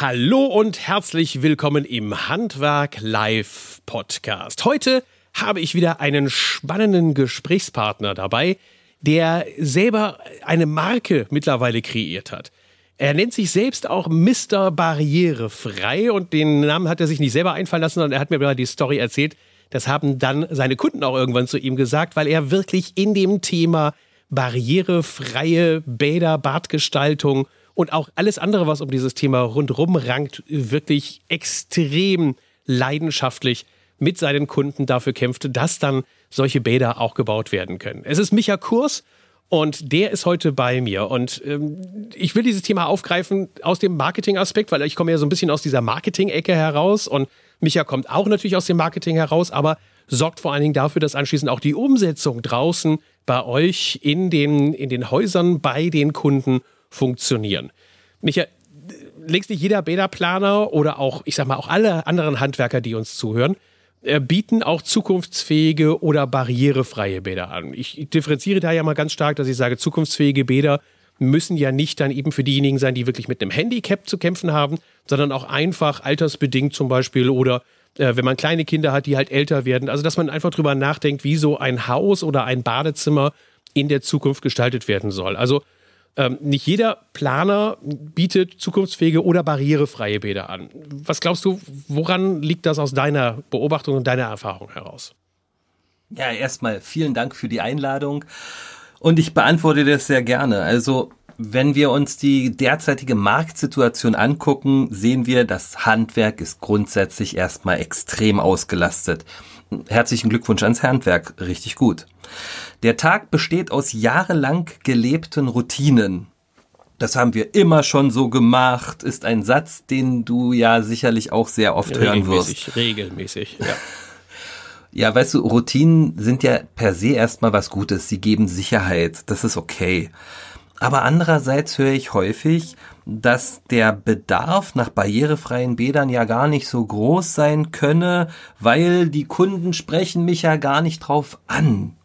Hallo und herzlich willkommen im Handwerk Live Podcast. Heute habe ich wieder einen spannenden Gesprächspartner dabei, der selber eine Marke mittlerweile kreiert hat. Er nennt sich selbst auch Mr. Barrierefrei und den Namen hat er sich nicht selber einfallen lassen, sondern er hat mir die Story erzählt. Das haben dann seine Kunden auch irgendwann zu ihm gesagt, weil er wirklich in dem Thema barrierefreie Bäder, Badgestaltung und auch alles andere, was um dieses Thema rundherum rankt, wirklich extrem leidenschaftlich mit seinen Kunden dafür kämpft, dass dann solche Bäder auch gebaut werden können. Es ist Micha Kurs und der ist heute bei mir. Und ähm, ich will dieses Thema aufgreifen aus dem Marketing-Aspekt, weil ich komme ja so ein bisschen aus dieser Marketing-Ecke heraus und Micha kommt auch natürlich aus dem Marketing heraus, aber sorgt vor allen Dingen dafür, dass anschließend auch die Umsetzung draußen bei euch in den, in den Häusern bei den Kunden funktionieren. Micha, längst nicht jeder Bäderplaner oder auch, ich sag mal, auch alle anderen Handwerker, die uns zuhören, äh, bieten auch zukunftsfähige oder barrierefreie Bäder an. Ich differenziere da ja mal ganz stark, dass ich sage, zukunftsfähige Bäder müssen ja nicht dann eben für diejenigen sein, die wirklich mit einem Handicap zu kämpfen haben, sondern auch einfach altersbedingt zum Beispiel oder äh, wenn man kleine Kinder hat, die halt älter werden. Also dass man einfach drüber nachdenkt, wie so ein Haus oder ein Badezimmer in der Zukunft gestaltet werden soll. Also ähm, nicht jeder Planer bietet zukunftsfähige oder barrierefreie Bäder an. Was glaubst du, woran liegt das aus deiner Beobachtung und deiner Erfahrung heraus? Ja, erstmal vielen Dank für die Einladung. Und ich beantworte das sehr gerne. Also, wenn wir uns die derzeitige Marktsituation angucken, sehen wir, das Handwerk ist grundsätzlich erstmal extrem ausgelastet. Herzlichen Glückwunsch ans Handwerk, richtig gut. Der Tag besteht aus jahrelang gelebten Routinen. Das haben wir immer schon so gemacht, ist ein Satz, den du ja sicherlich auch sehr oft hören wirst. Regelmäßig, ja. Ja, weißt du, Routinen sind ja per se erstmal was Gutes. Sie geben Sicherheit. Das ist okay. Aber andererseits höre ich häufig, dass der Bedarf nach barrierefreien Bädern ja gar nicht so groß sein könne, weil die Kunden sprechen mich ja gar nicht drauf an.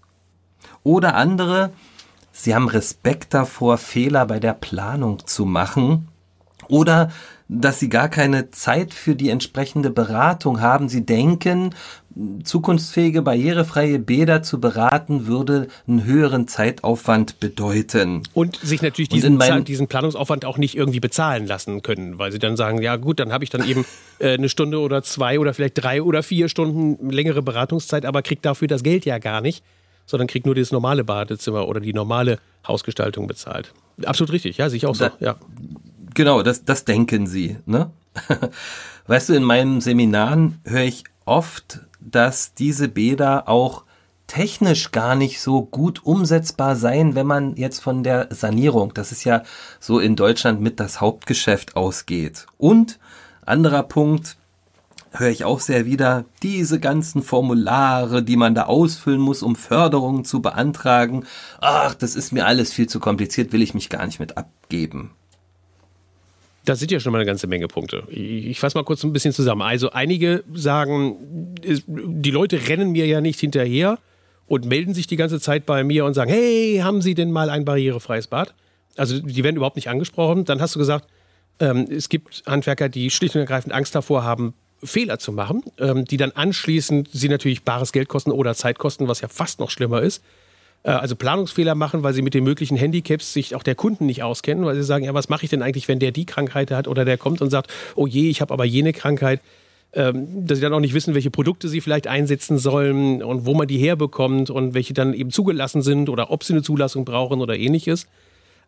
Oder andere, sie haben Respekt davor, Fehler bei der Planung zu machen. Oder dass sie gar keine Zeit für die entsprechende Beratung haben. Sie denken, zukunftsfähige, barrierefreie Bäder zu beraten, würde einen höheren Zeitaufwand bedeuten. Und sich natürlich diesen, diesen Planungsaufwand auch nicht irgendwie bezahlen lassen können, weil sie dann sagen, ja gut, dann habe ich dann eben äh, eine Stunde oder zwei oder vielleicht drei oder vier Stunden längere Beratungszeit, aber kriegt dafür das Geld ja gar nicht sondern kriegt nur das normale Badezimmer oder die normale Hausgestaltung bezahlt. Absolut richtig, ja, sehe ich auch so. ja. Genau, das, das denken sie. Ne? Weißt du, in meinen Seminaren höre ich oft, dass diese Bäder auch technisch gar nicht so gut umsetzbar seien, wenn man jetzt von der Sanierung, das ist ja so in Deutschland mit das Hauptgeschäft ausgeht. Und anderer Punkt, höre ich auch sehr wieder, diese ganzen Formulare, die man da ausfüllen muss, um Förderungen zu beantragen. Ach, das ist mir alles viel zu kompliziert, will ich mich gar nicht mit abgeben. Das sind ja schon mal eine ganze Menge Punkte. Ich fasse mal kurz ein bisschen zusammen. Also einige sagen, die Leute rennen mir ja nicht hinterher und melden sich die ganze Zeit bei mir und sagen, hey, haben Sie denn mal ein barrierefreies Bad? Also die werden überhaupt nicht angesprochen. Dann hast du gesagt, ähm, es gibt Handwerker, die schlicht und ergreifend Angst davor haben, Fehler zu machen, ähm, die dann anschließend sie natürlich bares Geld kosten oder Zeit kosten, was ja fast noch schlimmer ist. Äh, also Planungsfehler machen, weil sie mit den möglichen Handicaps sich auch der Kunden nicht auskennen, weil sie sagen, ja, was mache ich denn eigentlich, wenn der die Krankheit hat oder der kommt und sagt, oh je, ich habe aber jene Krankheit. Ähm, dass sie dann auch nicht wissen, welche Produkte sie vielleicht einsetzen sollen und wo man die herbekommt und welche dann eben zugelassen sind oder ob sie eine Zulassung brauchen oder ähnliches.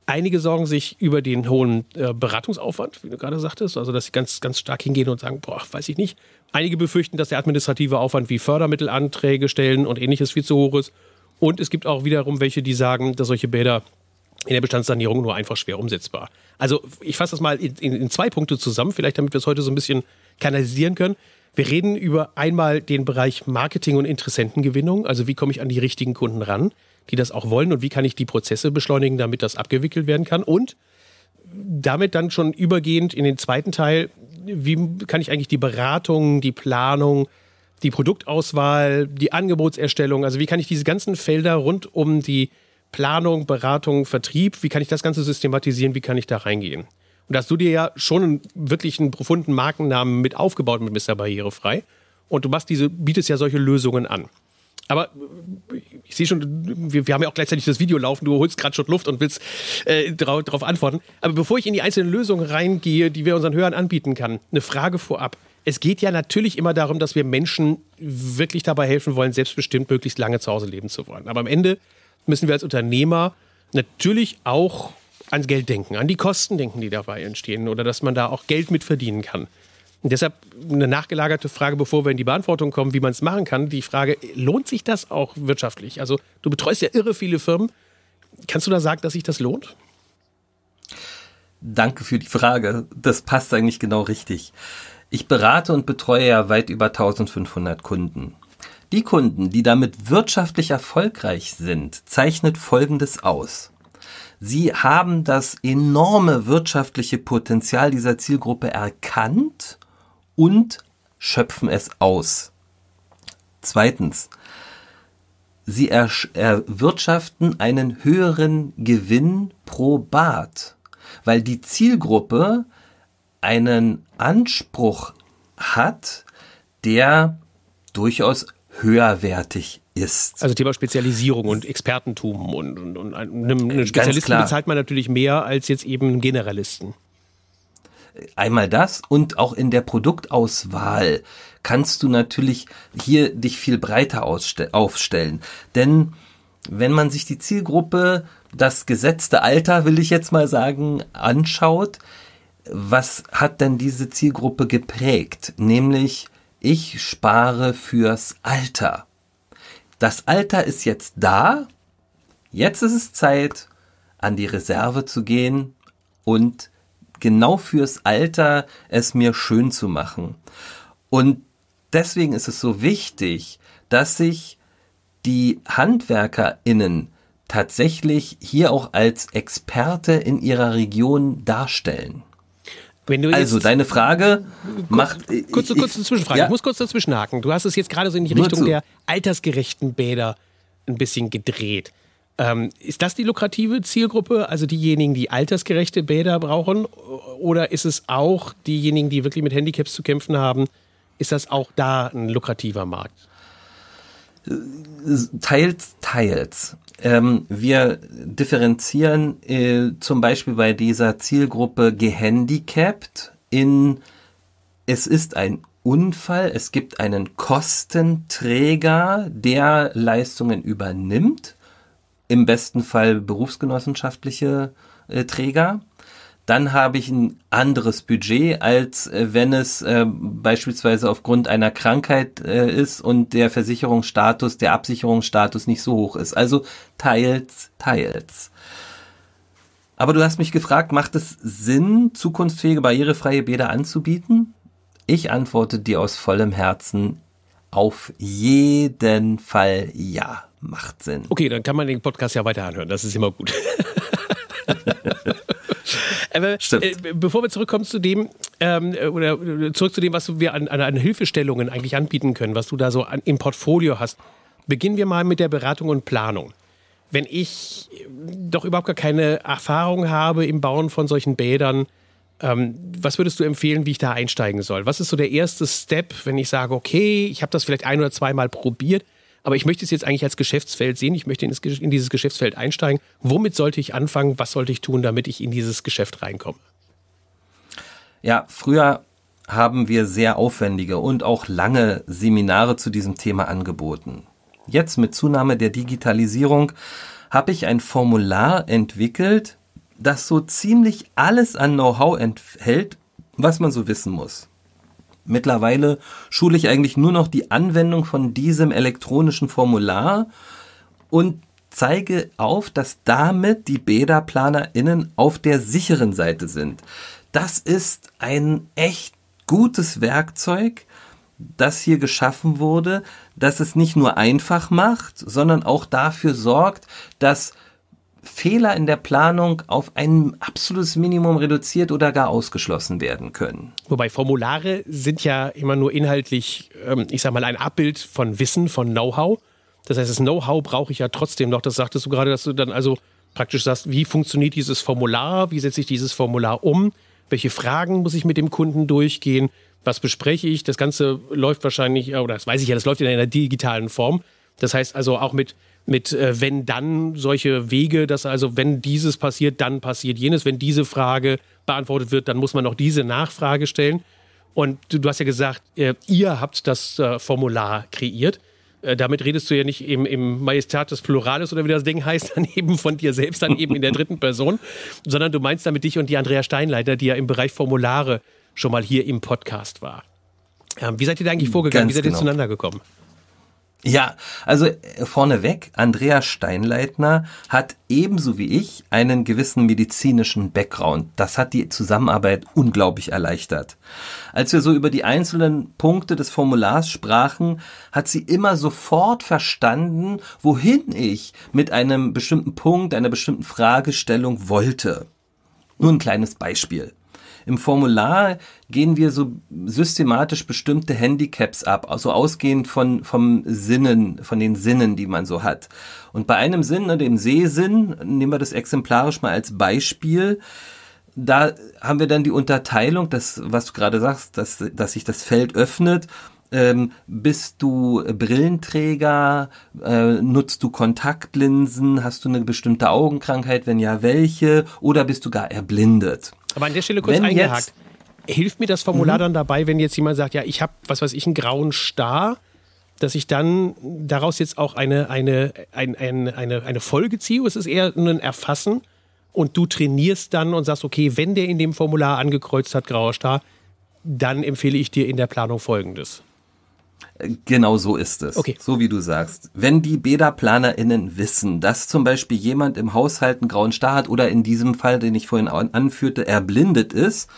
Einige sorgen sich über den hohen äh, Beratungsaufwand, wie du gerade sagtest, also dass sie ganz, ganz stark hingehen und sagen, boah, weiß ich nicht. Einige befürchten, dass der administrative Aufwand wie Fördermittelanträge stellen und ähnliches viel zu hoch ist. Und es gibt auch wiederum welche, die sagen, dass solche Bäder in der Bestandssanierung nur einfach schwer umsetzbar. Also ich fasse das mal in, in, in zwei Punkte zusammen, vielleicht damit wir es heute so ein bisschen kanalisieren können. Wir reden über einmal den Bereich Marketing und Interessentengewinnung, also wie komme ich an die richtigen Kunden ran die das auch wollen und wie kann ich die Prozesse beschleunigen, damit das abgewickelt werden kann und damit dann schon übergehend in den zweiten Teil, wie kann ich eigentlich die Beratung, die Planung, die Produktauswahl, die Angebotserstellung, also wie kann ich diese ganzen Felder rund um die Planung, Beratung, Vertrieb, wie kann ich das Ganze systematisieren, wie kann ich da reingehen? Und da hast du dir ja schon einen, wirklich einen profunden Markennamen mit aufgebaut mit Mr. Barrierefrei. Und du machst diese, bietest ja solche Lösungen an. Aber ich sehe schon, wir, wir, haben ja auch gleichzeitig das Video laufen, du holst gerade schon Luft und willst äh, darauf antworten. Aber bevor ich in die einzelnen Lösungen reingehe, die wir unseren Hörern anbieten kann, eine Frage vorab. Es geht ja natürlich immer darum, dass wir Menschen wirklich dabei helfen wollen, selbstbestimmt möglichst lange zu Hause leben zu wollen. Aber am Ende müssen wir als Unternehmer natürlich auch ans Geld denken, an die Kosten denken, die dabei entstehen oder dass man da auch Geld mit verdienen kann. Und deshalb eine nachgelagerte Frage, bevor wir in die Beantwortung kommen, wie man es machen kann. Die Frage, lohnt sich das auch wirtschaftlich? Also du betreust ja irre viele Firmen. Kannst du da sagen, dass sich das lohnt? Danke für die Frage. Das passt eigentlich genau richtig. Ich berate und betreue ja weit über 1500 Kunden. Die Kunden, die damit wirtschaftlich erfolgreich sind, zeichnet Folgendes aus. Sie haben das enorme wirtschaftliche Potenzial dieser Zielgruppe erkannt und schöpfen es aus. Zweitens, sie erwirtschaften einen höheren Gewinn pro Bad, weil die Zielgruppe einen Anspruch hat, der durchaus höherwertig ist. Also Thema Spezialisierung und Expertentum und, und, und einen Spezialisten bezahlt man natürlich mehr als jetzt eben einen Generalisten. Einmal das und auch in der Produktauswahl kannst du natürlich hier dich viel breiter aufstellen. Denn wenn man sich die Zielgruppe, das gesetzte Alter, will ich jetzt mal sagen, anschaut, was hat denn diese Zielgruppe geprägt? Nämlich, ich spare fürs Alter. Das Alter ist jetzt da. Jetzt ist es Zeit, an die Reserve zu gehen und genau fürs Alter es mir schön zu machen. Und deswegen ist es so wichtig, dass sich die HandwerkerInnen tatsächlich hier auch als Experte in ihrer Region darstellen. Also deine Frage macht. Kurze, kurze Zwischenfrage. Ja? Ich muss kurz dazwischen haken. Du hast es jetzt gerade so in die Richtung der altersgerechten Bäder ein bisschen gedreht. Ähm, ist das die lukrative Zielgruppe, also diejenigen, die altersgerechte Bäder brauchen? Oder ist es auch diejenigen, die wirklich mit Handicaps zu kämpfen haben? Ist das auch da ein lukrativer Markt? Teils, teils. Ähm, wir differenzieren äh, zum Beispiel bei dieser Zielgruppe gehandicapt in es ist ein Unfall, es gibt einen Kostenträger, der Leistungen übernimmt, im besten Fall berufsgenossenschaftliche äh, Träger. Dann habe ich ein anderes Budget, als äh, wenn es äh, beispielsweise aufgrund einer Krankheit äh, ist und der Versicherungsstatus, der Absicherungsstatus nicht so hoch ist. Also teils, teils. Aber du hast mich gefragt, macht es Sinn, zukunftsfähige, barrierefreie Bäder anzubieten? Ich antworte dir aus vollem Herzen, auf jeden Fall ja, macht Sinn. Okay, dann kann man den Podcast ja weiter anhören, das ist immer gut. Aber äh, bevor wir zurückkommen zu dem, ähm, oder zurück zu dem, was wir an, an, Hilfestellungen eigentlich anbieten können, was du da so an, im Portfolio hast, beginnen wir mal mit der Beratung und Planung. Wenn ich doch überhaupt gar keine Erfahrung habe im Bauen von solchen Bädern, ähm, was würdest du empfehlen, wie ich da einsteigen soll? Was ist so der erste Step, wenn ich sage, okay, ich habe das vielleicht ein oder zweimal probiert, aber ich möchte es jetzt eigentlich als Geschäftsfeld sehen, ich möchte in, das, in dieses Geschäftsfeld einsteigen. Womit sollte ich anfangen? Was sollte ich tun, damit ich in dieses Geschäft reinkomme? Ja, früher haben wir sehr aufwendige und auch lange Seminare zu diesem Thema angeboten. Jetzt mit Zunahme der Digitalisierung habe ich ein Formular entwickelt, das so ziemlich alles an Know-how enthält, was man so wissen muss. Mittlerweile schule ich eigentlich nur noch die Anwendung von diesem elektronischen Formular und zeige auf, dass damit die BäderplanerInnen auf der sicheren Seite sind. Das ist ein echt gutes Werkzeug, das hier geschaffen wurde, dass es nicht nur einfach macht, sondern auch dafür sorgt, dass Fehler in der Planung auf ein absolutes Minimum reduziert oder gar ausgeschlossen werden können. Wobei Formulare sind ja immer nur inhaltlich, ähm, ich sag mal, ein Abbild von Wissen, von Know-how. Das heißt, das Know-how brauche ich ja trotzdem noch. Das sagtest du gerade, dass du dann also praktisch sagst, wie funktioniert dieses Formular, wie setze ich dieses Formular um, welche Fragen muss ich mit dem Kunden durchgehen, was bespreche ich. Das Ganze läuft wahrscheinlich, oder das weiß ich ja, das läuft in einer digitalen Form. Das heißt also auch mit, mit äh, wenn dann solche Wege, dass also wenn dieses passiert, dann passiert jenes. Wenn diese Frage beantwortet wird, dann muss man noch diese Nachfrage stellen. Und du, du hast ja gesagt, äh, ihr habt das äh, Formular kreiert. Äh, damit redest du ja nicht im, im Majestat des Plurales oder wie das Ding heißt, dann eben von dir selbst, dann eben in der dritten Person, sondern du meinst damit dich und die Andrea Steinleiter, die ja im Bereich Formulare schon mal hier im Podcast war. Ähm, wie seid ihr da eigentlich vorgegangen? Ganz wie seid ihr genau. zueinander gekommen? Ja, also äh, vorneweg, Andrea Steinleitner hat ebenso wie ich einen gewissen medizinischen Background. Das hat die Zusammenarbeit unglaublich erleichtert. Als wir so über die einzelnen Punkte des Formulars sprachen, hat sie immer sofort verstanden, wohin ich mit einem bestimmten Punkt, einer bestimmten Fragestellung wollte. Nur ein kleines Beispiel. Im Formular gehen wir so systematisch bestimmte Handicaps ab, also ausgehend von, vom Sinnen, von den Sinnen, die man so hat. Und bei einem Sinn, ne, dem Sehsinn, nehmen wir das exemplarisch mal als Beispiel, da haben wir dann die Unterteilung, das, was du gerade sagst, dass, dass sich das Feld öffnet. Ähm, bist du Brillenträger? Äh, nutzt du Kontaktlinsen? Hast du eine bestimmte Augenkrankheit? Wenn ja, welche? Oder bist du gar erblindet? Aber an der Stelle kurz Wenn eingehakt. Hilft mir das Formular dann dabei, wenn jetzt jemand sagt, ja, ich habe, was weiß ich, einen grauen Star, dass ich dann daraus jetzt auch eine, eine, ein, ein, eine, eine Folge ziehe? Es ist eher ein Erfassen und du trainierst dann und sagst, okay, wenn der in dem Formular angekreuzt hat, grauer Star, dann empfehle ich dir in der Planung Folgendes. Genau so ist es. Okay. So wie du sagst. Wenn die Bäderplanerinnen wissen, dass zum Beispiel jemand im Haushalt einen grauen Star hat oder in diesem Fall, den ich vorhin an- anführte, erblindet ist,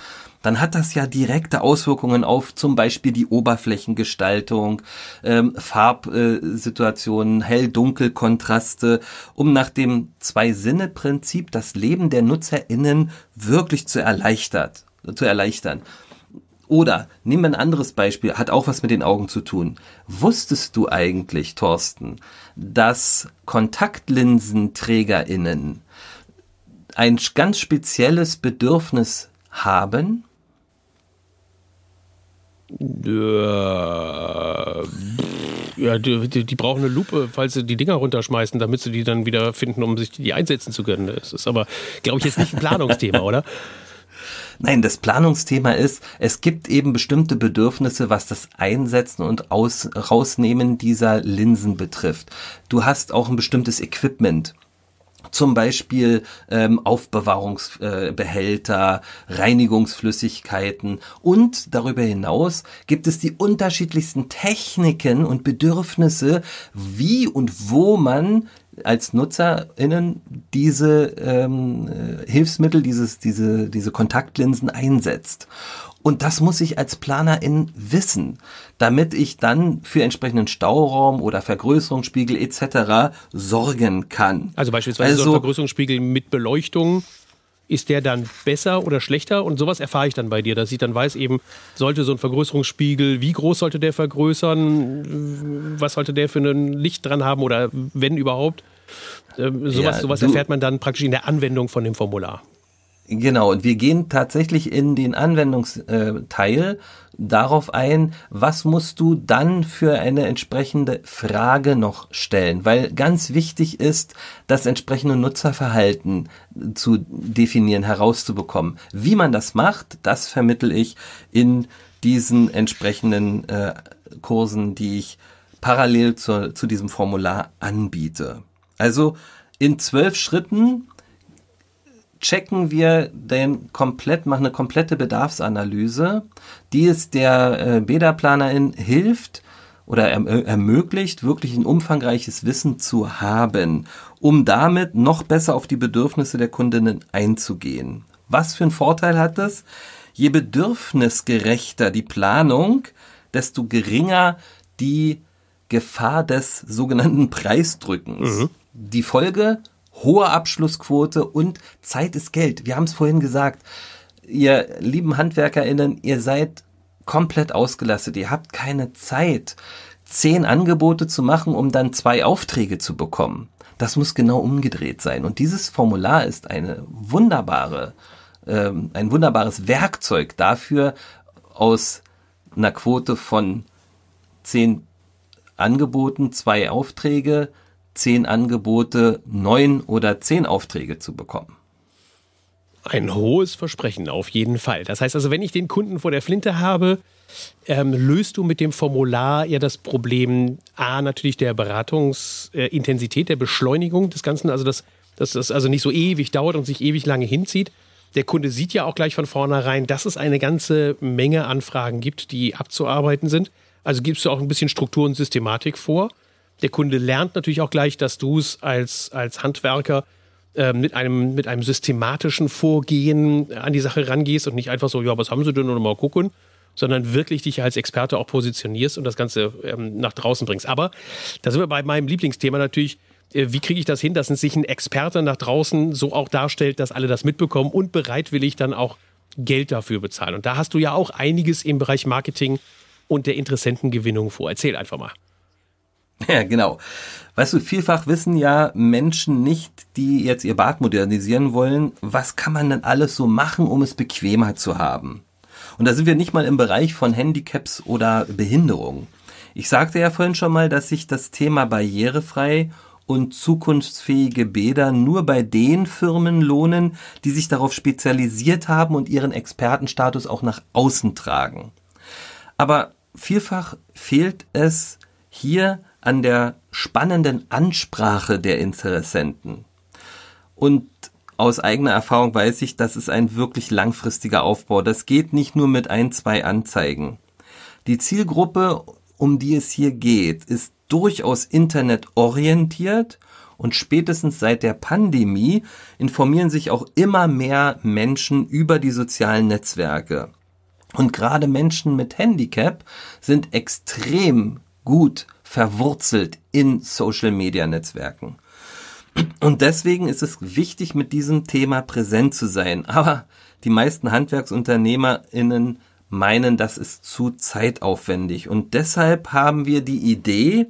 dann hat das ja direkte Auswirkungen auf zum Beispiel die Oberflächengestaltung, ähm, Farbsituationen, Hell-Dunkel-Kontraste, um nach dem Zwei-Sinne-Prinzip das Leben der NutzerInnen wirklich zu erleichtert, zu erleichtern. Oder nehmen wir ein anderes Beispiel, hat auch was mit den Augen zu tun. Wusstest du eigentlich, Thorsten, dass KontaktlinsenträgerInnen ein ganz spezielles Bedürfnis haben? Äh, ja, die, die, die brauchen eine Lupe, falls sie die Dinger runterschmeißen, damit sie die dann wieder finden, um sich die einsetzen zu können. Das ist aber, glaube ich, jetzt nicht ein Planungsthema, oder? Nein, das Planungsthema ist, es gibt eben bestimmte Bedürfnisse, was das Einsetzen und Aus, Rausnehmen dieser Linsen betrifft. Du hast auch ein bestimmtes Equipment. Zum Beispiel ähm, Aufbewahrungsbehälter, äh, Reinigungsflüssigkeiten und darüber hinaus gibt es die unterschiedlichsten Techniken und Bedürfnisse, wie und wo man als NutzerInnen diese ähm, äh, Hilfsmittel, dieses, diese, diese Kontaktlinsen einsetzt. Und das muss ich als Planerin wissen, damit ich dann für entsprechenden Stauraum oder Vergrößerungsspiegel etc. sorgen kann. Also beispielsweise so ein Also- Vergrößerungsspiegel mit Beleuchtung. Ist der dann besser oder schlechter? Und sowas erfahre ich dann bei dir, dass ich dann weiß, eben, sollte so ein Vergrößerungsspiegel, wie groß sollte der vergrößern? Was sollte der für ein Licht dran haben oder wenn überhaupt? Ähm, sowas Ja, sowas erfährt man dann praktisch in der Anwendung von dem Formular. Genau, und wir gehen tatsächlich in den Anwendungsteil darauf ein, was musst du dann für eine entsprechende Frage noch stellen, weil ganz wichtig ist, das entsprechende Nutzerverhalten zu definieren, herauszubekommen. Wie man das macht, das vermittel ich in diesen entsprechenden äh, Kursen, die ich parallel zu, zu diesem Formular anbiete. Also in zwölf Schritten checken wir den komplett, machen eine komplette Bedarfsanalyse, die es der äh, Bäderplanerin hilft oder erm ermöglicht, wirklich ein umfangreiches Wissen zu haben, um damit noch besser auf die Bedürfnisse der Kundinnen einzugehen. Was für einen Vorteil hat das? Je bedürfnisgerechter die Planung, desto geringer die Gefahr des sogenannten Preisdrückens. Die Folge, hohe Abschlussquote und Zeit ist Geld. Wir haben es vorhin gesagt. Ihr lieben HandwerkerInnen, ihr seid komplett ausgelastet. Ihr habt keine Zeit, zehn Angebote zu machen, um dann zwei Aufträge zu bekommen. Das muss genau umgedreht sein. Und dieses Formular ist eine wunderbare ähm, ein wunderbares Werkzeug dafür, aus einer Quote von zehn Angeboten zwei Aufträge, zehn Angebote neun oder zehn Aufträge zu bekommen. Ein hohes Versprechen auf jeden Fall. Das heißt also, wenn ich den Kunden vor der Flinte habe, ähm, löst du mit dem Formular ja das Problem A natürlich der Beratungsintensität, äh, der Beschleunigung des Ganzen, also dass, dass das also nicht so ewig dauert und sich ewig lange hinzieht. Der Kunde sieht ja auch gleich von vornherein, dass es eine ganze Menge Anfragen gibt, die abzuarbeiten sind. Also gibst du auch ein bisschen Struktur und Systematik vor. Der Kunde lernt natürlich auch gleich, dass du es als, als Handwerker äh, mit, einem, mit einem systematischen Vorgehen an die Sache rangehst und nicht einfach so, ja, was haben sie denn, oder mal gucken, sondern wirklich dich als Experte auch positionierst und das Ganze ähm, nach draußen bringst. Aber da sind wir bei meinem Lieblingsthema natürlich, äh, wie kriege ich das hin, dass sich ein Experte nach draußen so auch darstellt, dass alle das mitbekommen und bereitwillig dann auch Geld dafür bezahlen. Und da hast du ja auch einiges im Bereich Marketing und der Interessentengewinnung vor. Erzähl einfach mal. Ja, genau. Weißt du, vielfach wissen ja Menschen nicht, die jetzt ihr Bad modernisieren wollen, was kann man denn alles so machen, um es bequemer zu haben? Und da sind wir nicht mal im Bereich von Handicaps oder Behinderung. Ich sagte ja vorhin schon mal, dass sich das Thema barrierefrei und zukunftsfähige Bäder nur bei den Firmen lohnen, die sich darauf spezialisiert haben und ihren Expertenstatus auch nach außen tragen. Aber vielfach fehlt es hier an der spannenden Ansprache der Interessenten. Und aus eigener Erfahrung weiß ich, das ist ein wirklich langfristiger Aufbau. Das geht nicht nur mit ein, zwei Anzeigen. Die Zielgruppe, um die es hier geht, ist durchaus internetorientiert und spätestens seit der Pandemie informieren sich auch immer mehr Menschen über die sozialen Netzwerke. Und gerade Menschen mit Handicap sind extrem gut verwurzelt in Social-Media-Netzwerken. Und deswegen ist es wichtig, mit diesem Thema präsent zu sein. Aber die meisten HandwerksunternehmerInnen meinen, das ist zu zeitaufwendig. Und deshalb haben wir die Idee,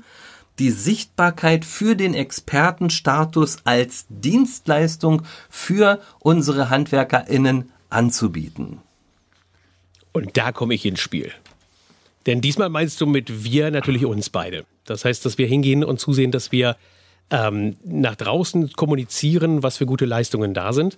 die Sichtbarkeit für den Expertenstatus als Dienstleistung für unsere HandwerkerInnen anzubieten. Und da komme ich ins Spiel. Denn diesmal meinst du mit wir natürlich uns beide. Das heißt, dass wir hingehen und zusehen, dass wir ähm, nach draußen kommunizieren, was für gute Leistungen da sind.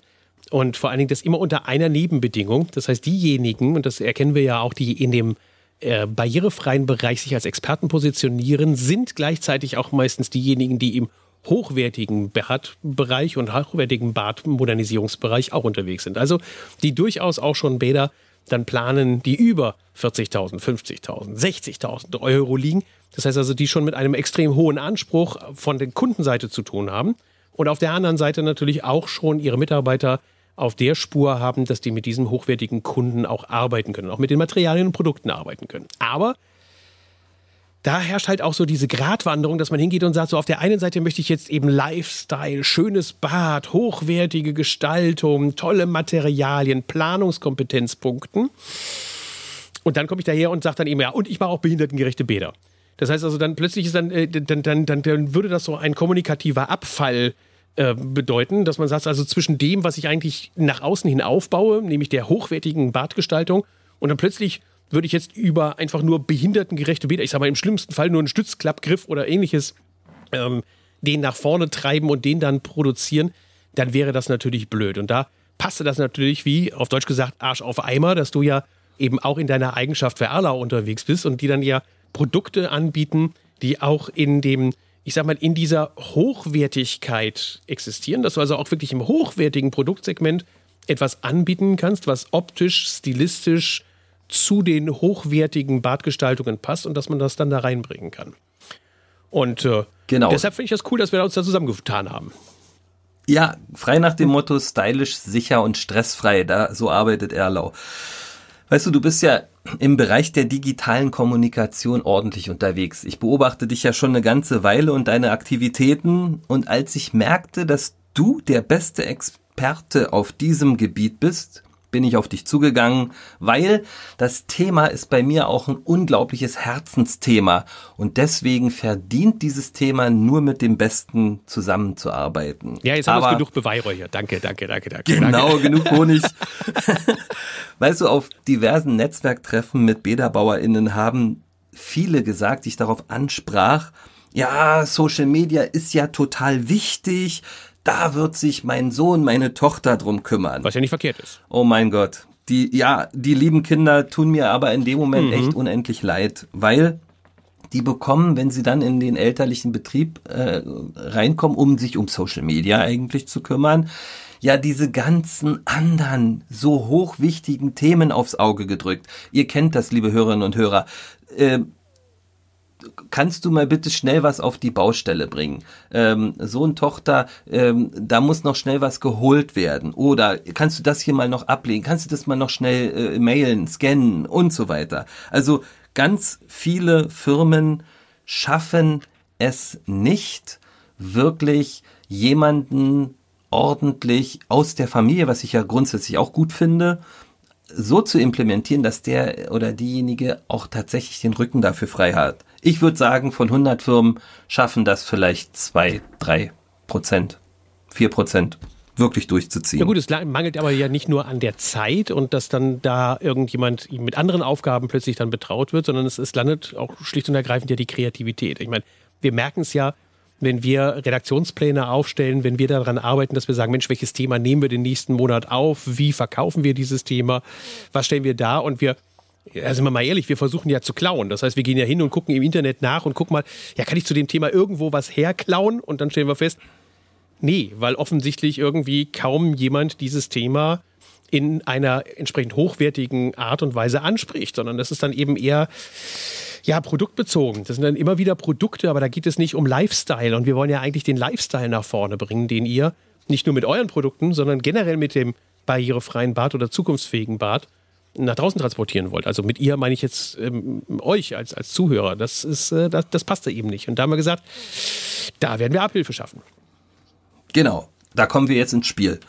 Und vor allen Dingen das immer unter einer Nebenbedingung. Das heißt, diejenigen, und das erkennen wir ja auch, die in dem äh, barrierefreien Bereich sich als Experten positionieren, sind gleichzeitig auch meistens diejenigen, die im hochwertigen Badbereich und hochwertigen Badmodernisierungsbereich auch unterwegs sind. Also die durchaus auch schon Bäder dann planen, die über 40.000, 50.000, 60.000 Euro liegen. Das heißt also, die schon mit einem extrem hohen Anspruch von der Kundenseite zu tun haben. Und auf der anderen Seite natürlich auch schon ihre Mitarbeiter auf der Spur haben, dass die mit diesen hochwertigen Kunden auch arbeiten können, auch mit den Materialien und Produkten arbeiten können. Aber da herrscht halt auch so diese Gratwanderung, dass man hingeht und sagt, so auf der einen Seite möchte ich jetzt eben Lifestyle, schönes Bad, hochwertige Gestaltung, tolle Materialien, Planungskompetenzpunkten. Und dann komme ich daher und sage dann eben, ja, und ich mache auch behindertengerechte Bäder. Das heißt also, dann plötzlich ist dann, äh, dann, dann, dann, dann würde das so ein kommunikativer Abfall äh, bedeuten, dass man sagt, also zwischen dem, was ich eigentlich nach außen hin aufbaue, nämlich der hochwertigen Badgestaltung, und dann plötzlich würde ich jetzt über einfach nur behindertengerechte Bäder, ich sage mal im schlimmsten Fall nur einen Stützklappgriff oder ähnliches, ähm, den nach vorne treiben und den dann produzieren, dann wäre das natürlich blöd. Und da passte das natürlich, wie auf Deutsch gesagt, Arsch auf Eimer, dass du ja eben auch in deiner Eigenschaft für Erlau unterwegs bist und die dann ja Produkte anbieten, die auch in dem, ich sag mal, in dieser Hochwertigkeit existieren, dass du also auch wirklich im hochwertigen Produktsegment etwas anbieten kannst, was optisch, stilistisch, zu den hochwertigen Badgestaltungen passt und dass man das dann da reinbringen kann. Und äh, genau. deshalb finde ich das cool, dass wir uns da zusammengetan haben. Ja, frei nach dem Motto stylisch, sicher und stressfrei. Da so arbeitet Erlau. Weißt du, du bist ja im Bereich der digitalen Kommunikation ordentlich unterwegs. Ich beobachte dich ja schon eine ganze Weile und deine Aktivitäten. Und als ich merkte, dass du der beste Experte auf diesem Gebiet bist, bin ich auf dich zugegangen, weil das Thema ist bei mir auch ein unglaubliches Herzensthema und deswegen verdient dieses Thema nur mit dem Besten zusammenzuarbeiten. Ja, jetzt haben wir genug Beweihräucher. Danke, danke, danke, danke. Genau, danke. genug Honig. weißt du, auf diversen Netzwerktreffen mit BEDA-BauerInnen haben viele gesagt, die ich darauf ansprach, ja, Social Media ist ja total wichtig, da wird sich mein Sohn, meine Tochter drum kümmern. Was ja nicht verkehrt ist. Oh mein Gott. Die, ja, die lieben Kinder tun mir aber in dem Moment mhm. echt unendlich leid, weil die bekommen, wenn sie dann in den elterlichen Betrieb äh, reinkommen, um sich um Social Media eigentlich zu kümmern, ja diese ganzen anderen so hochwichtigen Themen aufs Auge gedrückt. Ihr kennt das, liebe Hörerinnen und Hörer. Äh, kannst du mal bitte schnell was auf die Baustelle bringen? Ähm, Sohn, Tochter, ähm, da muss noch schnell was geholt werden. Oder kannst du das hier mal noch ablegen? Kannst du das mal noch schnell äh, mailen, scannen und so weiter? Also ganz viele Firmen schaffen es nicht, wirklich jemanden ordentlich aus der Familie, was ich ja grundsätzlich auch gut finde, so zu implementieren, dass der oder diejenige auch tatsächlich den Rücken dafür frei hat. Ich würde sagen, von 100 Firmen schaffen das vielleicht zwei, drei Prozent, vier Prozent wirklich durchzuziehen. Ja gut, es mangelt aber ja nicht nur an der Zeit und dass dann da irgendjemand mit anderen Aufgaben plötzlich dann betraut wird, sondern es, es landet auch schlicht und ergreifend ja die Kreativität. Ich meine, wir merken es ja, wenn wir Redaktionspläne aufstellen, wenn wir daran arbeiten, dass wir sagen, Mensch, welches Thema nehmen wir den nächsten Monat auf? Wie verkaufen wir dieses Thema? Was stellen wir da? Und wir also sind wir mal ehrlich, wir versuchen ja zu klauen. Das heißt, wir gehen ja hin und gucken im Internet nach und gucken mal, ja, kann ich zu dem Thema irgendwo was herklauen? Und dann stellen wir fest, nee, weil offensichtlich irgendwie kaum jemand dieses Thema in einer entsprechend hochwertigen Art und Weise anspricht, sondern das ist dann eben eher ja, produktbezogen. Das sind dann immer wieder Produkte, aber da geht es nicht um Lifestyle. Und wir wollen ja eigentlich den Lifestyle nach vorne bringen, den ihr nicht nur mit euren Produkten, sondern generell mit dem barrierefreien Bad oder zukunftsfähigen Bad nach draußen transportieren wollt. Also mit ihr meine ich jetzt ähm, euch als, als Zuhörer. Das, ist, äh, das, das passte eben nicht. Und da haben wir gesagt, da werden wir Abhilfe schaffen. Genau, da kommen wir jetzt ins Spiel.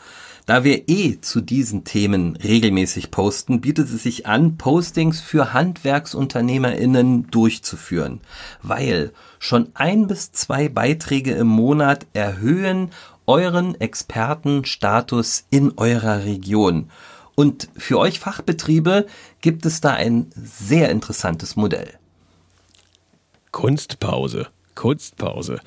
Da wir eh zu diesen Themen regelmäßig posten, bietet es sich an, Postings für HandwerksunternehmerInnen durchzuführen, weil schon ein bis zwei Beiträge im Monat erhöhen euren Expertenstatus in eurer Region. Und für euch Fachbetriebe gibt es da ein sehr interessantes Modell. Kunstpause. Kunstpause.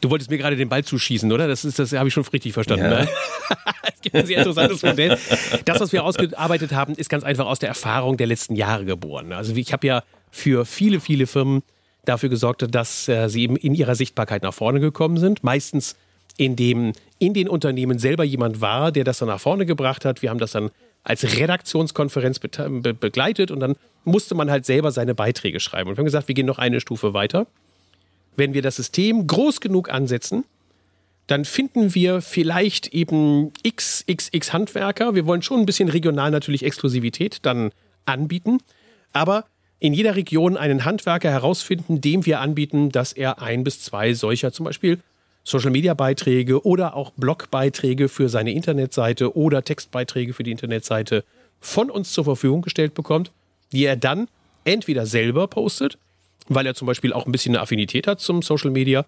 Du wolltest mir gerade den Ball zuschießen, oder? Das ist, das habe ich schon richtig verstanden. Ja. Ne? es gibt ein sehr interessantes Modell. Das, was wir ausgearbeitet haben, ist ganz einfach aus der Erfahrung der letzten Jahre geboren. Also ich habe ja für viele, viele Firmen dafür gesorgt, dass äh, sie eben in ihrer Sichtbarkeit nach vorne gekommen sind. Meistens indem in den Unternehmen selber jemand war, der das dann nach vorne gebracht hat. Wir haben das dann als Redaktionskonferenz be begleitet und dann musste man halt selber seine Beiträge schreiben. Und wir haben gesagt, wir gehen noch eine Stufe weiter. Wenn wir das System groß genug ansetzen, dann finden wir vielleicht eben XXX Handwerker. Wir wollen schon ein bisschen regional natürlich Exklusivität dann anbieten, aber in jeder Region einen Handwerker herausfinden, dem wir anbieten, dass er ein bis zwei solcher zum Beispiel Social-Media-Beiträge oder auch Blogbeiträge für seine Internetseite oder Textbeiträge für die Internetseite von uns zur Verfügung gestellt bekommt, die er dann entweder selber postet, weil er zum Beispiel auch ein bisschen eine Affinität hat zum Social Media,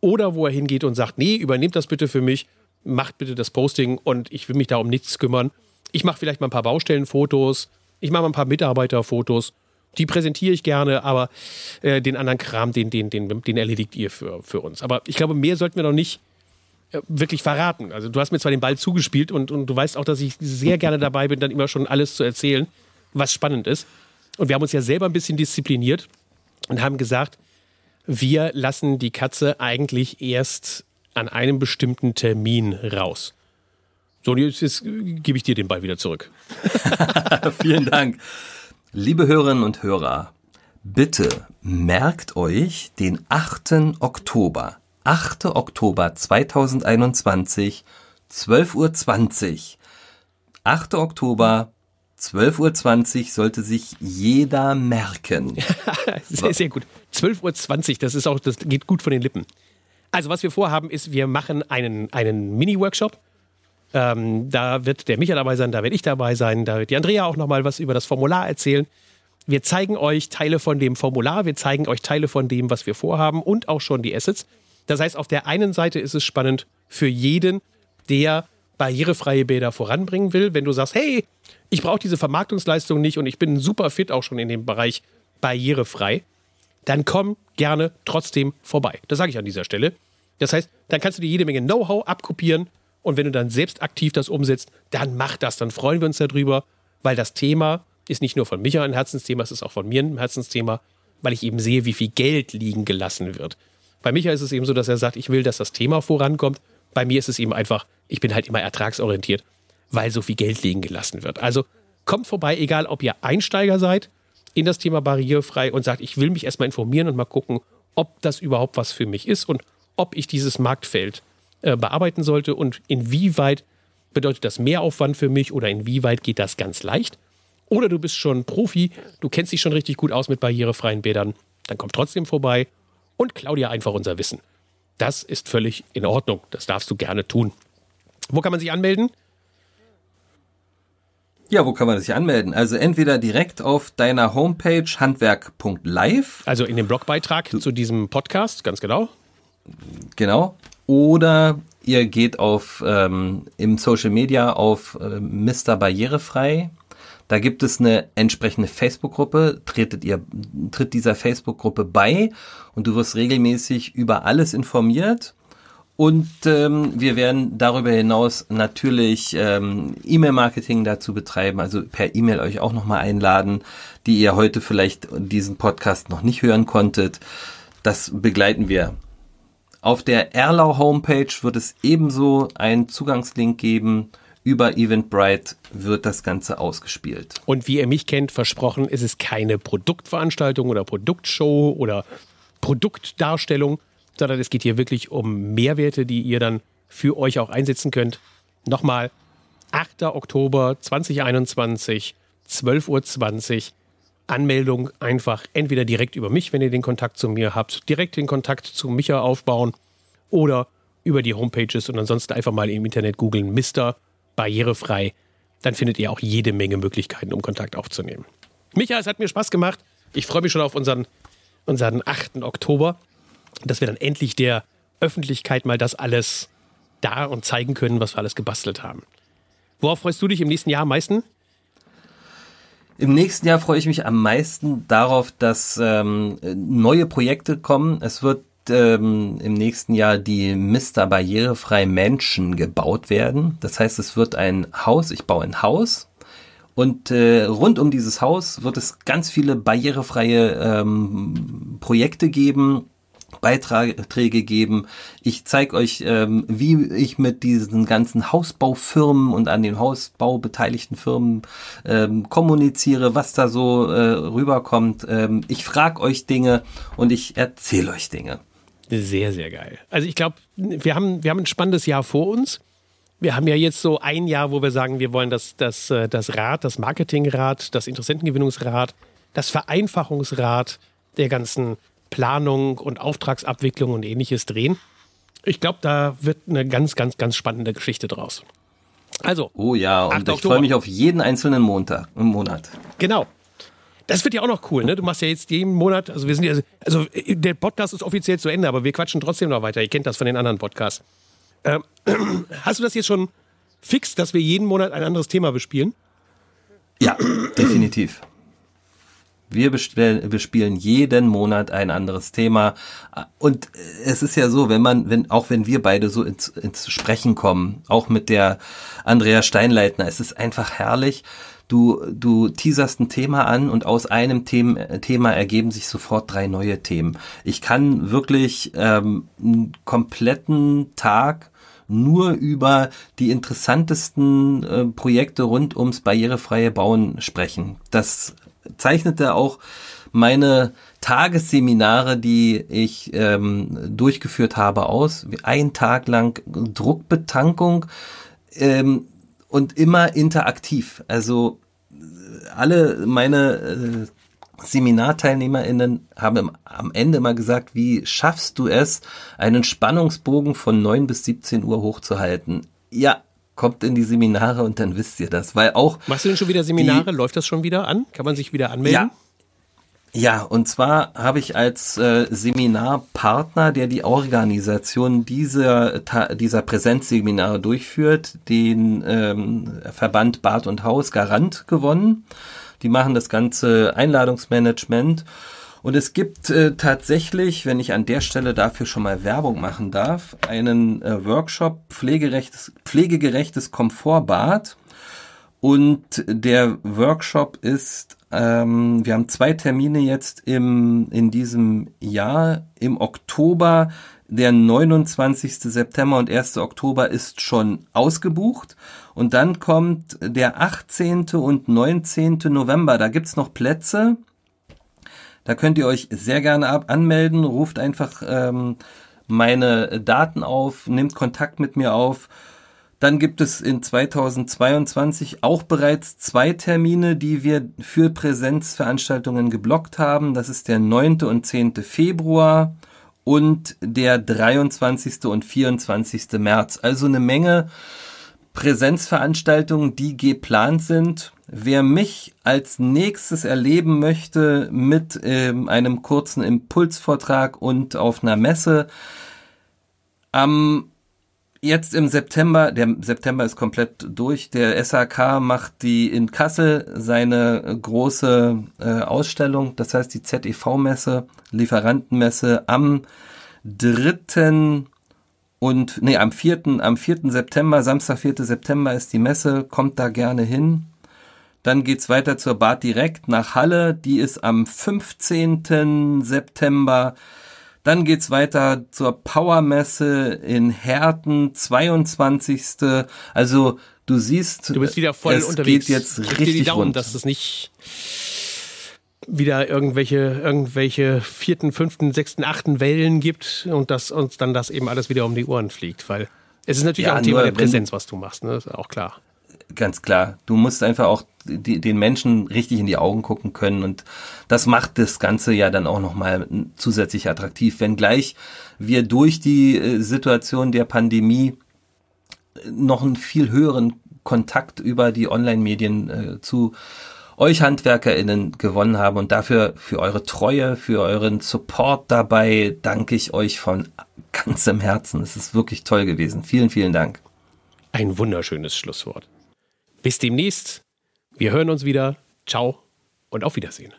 oder wo er hingeht und sagt, nee, übernehmt das bitte für mich, macht bitte das Posting und ich will mich da um nichts kümmern. Ich mache vielleicht mal ein paar Baustellenfotos, ich mache mal ein paar Mitarbeiterfotos die präsentiere ich gerne, aber äh, den anderen Kram, den, den, den, den erledigt ihr für, für uns. Aber ich glaube, mehr sollten wir noch nicht äh, wirklich verraten. Also du hast mir zwar den Ball zugespielt und, und du weißt auch, dass ich sehr gerne dabei bin, dann immer schon alles zu erzählen, was spannend ist. Und wir haben uns ja selber ein bisschen diszipliniert und haben gesagt, wir lassen die Katze eigentlich erst an einem bestimmten Termin raus. So, jetzt, jetzt gebe ich dir den Ball wieder zurück. Vielen Dank. Liebe Hörerinnen und Hörer, bitte merkt euch den 8. Oktober. 8. Oktober 2021, 12.20 Uhr. 8. Oktober, 12.20 Uhr sollte sich jeder merken. sehr, sehr gut. 12.20 Uhr, das ist auch, das geht gut von den Lippen. Also, was wir vorhaben, ist, wir machen einen, einen Mini-Workshop Ähm, da wird der Micha dabei sein, da werde ich dabei sein, da wird die Andrea auch nochmal was über das Formular erzählen. Wir zeigen euch Teile von dem Formular, wir zeigen euch Teile von dem, was wir vorhaben und auch schon die Assets. Das heißt, auf der einen Seite ist es spannend für jeden, der barrierefreie Bäder voranbringen will. Wenn du sagst, hey, ich brauche diese Vermarktungsleistung nicht und ich bin super fit auch schon in dem Bereich barrierefrei, dann komm gerne trotzdem vorbei. Das sage ich an dieser Stelle. Das heißt, dann kannst du dir jede Menge Know-how abkopieren und wenn du dann selbst aktiv das umsetzt, dann mach das. Dann freuen wir uns darüber, weil das Thema ist nicht nur von Micha ein Herzensthema, es ist auch von mir ein Herzensthema, weil ich eben sehe, wie viel Geld liegen gelassen wird. Bei Micha ist es eben so, dass er sagt, ich will, dass das Thema vorankommt. Bei mir ist es eben einfach, ich bin halt immer ertragsorientiert, weil so viel Geld liegen gelassen wird. Also kommt vorbei, egal ob ihr Einsteiger seid in das Thema barrierefrei und sagt, ich will mich erstmal informieren und mal gucken, ob das überhaupt was für mich ist und ob ich dieses Marktfeld äh, bearbeiten sollte und inwieweit bedeutet das Mehraufwand für mich oder inwieweit geht das ganz leicht. Oder du bist schon Profi, du kennst dich schon richtig gut aus mit barrierefreien Bädern, dann komm trotzdem vorbei und klau dir einfach unser Wissen. Das ist völlig in Ordnung, das darfst du gerne tun. Wo kann man sich anmelden? Ja, wo kann man sich anmelden? Also entweder direkt auf deiner Homepage handwerk.live. Also in dem Blogbeitrag zu diesem Podcast, ganz genau. Genau. Oder ihr geht auf ähm, im Social Media auf äh, Mr. Barrierefrei. Da gibt es eine entsprechende Facebook-Gruppe. Tretet ihr, tritt dieser Facebook-Gruppe bei und du wirst regelmäßig über alles informiert. Und ähm, wir werden darüber hinaus natürlich ähm, E-Mail-Marketing dazu betreiben, also per E-Mail euch auch nochmal einladen, die ihr heute vielleicht diesen Podcast noch nicht hören konntet. Das begleiten wir. Auf der Erlau Homepage wird es ebenso einen Zugangslink geben. Über Eventbrite wird das Ganze ausgespielt. Und wie ihr mich kennt, versprochen, ist es keine Produktveranstaltung oder Produktshow oder Produktdarstellung, sondern es geht hier wirklich um Mehrwerte, die ihr dann für euch auch einsetzen könnt. Nochmal, 8. Oktober 2021, 12.20 Uhr. Anmeldung einfach entweder direkt über mich, wenn ihr den Kontakt zu mir habt, direkt den Kontakt zu Micha aufbauen oder über die Homepages und ansonsten einfach mal im Internet googeln, Mister barrierefrei. Dann findet ihr auch jede Menge Möglichkeiten, um Kontakt aufzunehmen. Micha, es hat mir Spaß gemacht. Ich freue mich schon auf unseren, unseren 8. Oktober dass wir dann endlich der Öffentlichkeit mal das alles da und zeigen können, was wir alles gebastelt haben. Worauf freust du dich im nächsten Jahr am meisten? Im nächsten Jahr freue ich mich am meisten darauf, dass ähm, neue Projekte kommen. Es wird ähm, im nächsten Jahr die Mr. Barrierefrei Menschen gebaut werden. Das heißt, es wird ein Haus, ich baue ein Haus und äh, rund um dieses Haus wird es ganz viele barrierefreie ähm, Projekte geben, Beiträge geben. Ich zeige euch, ähm, wie ich mit diesen ganzen Hausbaufirmen und an den Hausbau beteiligten Firmen ähm, kommuniziere, was da so äh, rüberkommt. Ähm, ich frage euch Dinge und ich erzähle euch Dinge. Sehr, sehr geil. Also ich glaube, wir haben, wir haben ein spannendes Jahr vor uns. Wir haben ja jetzt so ein Jahr, wo wir sagen, wir wollen das, das, äh, das Rad, das Marketingrad, das Interessentengewinnungsrad, das Vereinfachungsrad der ganzen Planung und Auftragsabwicklung und ähnliches drehen. Ich glaube, da wird eine ganz, ganz, ganz spannende Geschichte draus. Also. Oh ja, und ich freue mich auf jeden einzelnen Montag im Monat. Genau. Das wird ja auch noch cool, ne? Du machst ja jetzt jeden Monat, also wir sind ja, also der Podcast ist offiziell zu Ende, aber wir quatschen trotzdem noch weiter. Ihr kennt das von den anderen Podcasts. Ähm, hast du das jetzt schon fix, dass wir jeden Monat ein anderes Thema bespielen? Ja, definitiv. Wir bespielen jeden Monat ein anderes Thema. Und es ist ja so, wenn man, wenn, auch wenn wir beide so ins, ins Sprechen kommen, auch mit der Andrea Steinleitner, es ist einfach herrlich. Du, du teaserst ein Thema an und aus einem Thema, Thema ergeben sich sofort drei neue Themen. Ich kann wirklich ähm, einen kompletten Tag nur über die interessantesten äh, Projekte rund ums barrierefreie Bauen sprechen. Das zeichnete auch meine Tagesseminare, die ich ähm, durchgeführt habe, aus. Ein Tag lang Druckbetankung ähm, und immer interaktiv. Also alle meine äh, SeminarteilnehmerInnen haben am Ende immer gesagt, wie schaffst du es, einen Spannungsbogen von 9 bis 17 Uhr hochzuhalten? Ja, kommt in die Seminare und dann wisst ihr das. Weil auch. Machst du denn schon wieder Seminare? Die, Läuft das schon wieder an? Kann man sich wieder anmelden? Ja. Ja, und zwar habe ich als äh, Seminarpartner, der die Organisation dieser, dieser Präsenzseminare durchführt, den ähm, Verband Bad und Haus Garant gewonnen. Die machen das ganze Einladungsmanagement. Und es gibt äh, tatsächlich, wenn ich an der Stelle dafür schon mal Werbung machen darf, einen äh, Workshop pflegerechtes, pflegegerechtes Komfortbad. Und der Workshop ist, ähm, wir haben zwei Termine jetzt im, in diesem Jahr. Im Oktober, der 29. September und 1. Oktober ist schon ausgebucht. Und dann kommt der 18. und 19. November. Da gibt's noch Plätze. Da könnt ihr euch sehr gerne ab anmelden. Ruft einfach ähm, meine Daten auf, nehmt Kontakt mit mir auf. Dann gibt es in 2022 auch bereits zwei Termine, die wir für Präsenzveranstaltungen geblockt haben. Das ist der 9. und 10. Februar und der 23. und 24. März. Also eine Menge Präsenzveranstaltungen, die geplant sind. Wer mich als nächstes erleben möchte mit ähm, einem kurzen Impulsvortrag und auf einer Messe, am jetzt im September, der September ist komplett durch, der SAK macht die in Kassel seine große äh, Ausstellung, das heißt die ZEV-Messe, Lieferantenmesse am dritten und nee, am 4. am 4. September, Samstag, 4. September ist die Messe, kommt da gerne hin. Dann geht's weiter zur Bad direkt nach Halle, die ist am 15. September. Dann geht's weiter zur Powermesse in Herten, 22. Also du siehst, du bist wieder voll es unterwegs. geht jetzt richtig die Daumen, rund. dass es nicht wieder irgendwelche, irgendwelche vierten, fünften, sechsten, achten Wellen gibt und dass uns dann das eben alles wieder um die Ohren fliegt, weil es ist natürlich ja, auch ein Thema der Präsenz, was du machst, ne? ist auch klar. Ganz klar. Du musst einfach auch die, den Menschen richtig in die Augen gucken können und das macht das Ganze ja dann auch nochmal zusätzlich attraktiv, wenngleich wir durch die äh, Situation der Pandemie noch einen viel höheren Kontakt über die Online-Medien äh, zu euch HandwerkerInnen gewonnen haben und dafür für eure Treue, für euren Support dabei danke ich euch von ganzem Herzen. Es ist wirklich toll gewesen. Vielen, vielen Dank. Ein wunderschönes Schlusswort. Bis demnächst. Wir hören uns wieder. Ciao und auf Wiedersehen.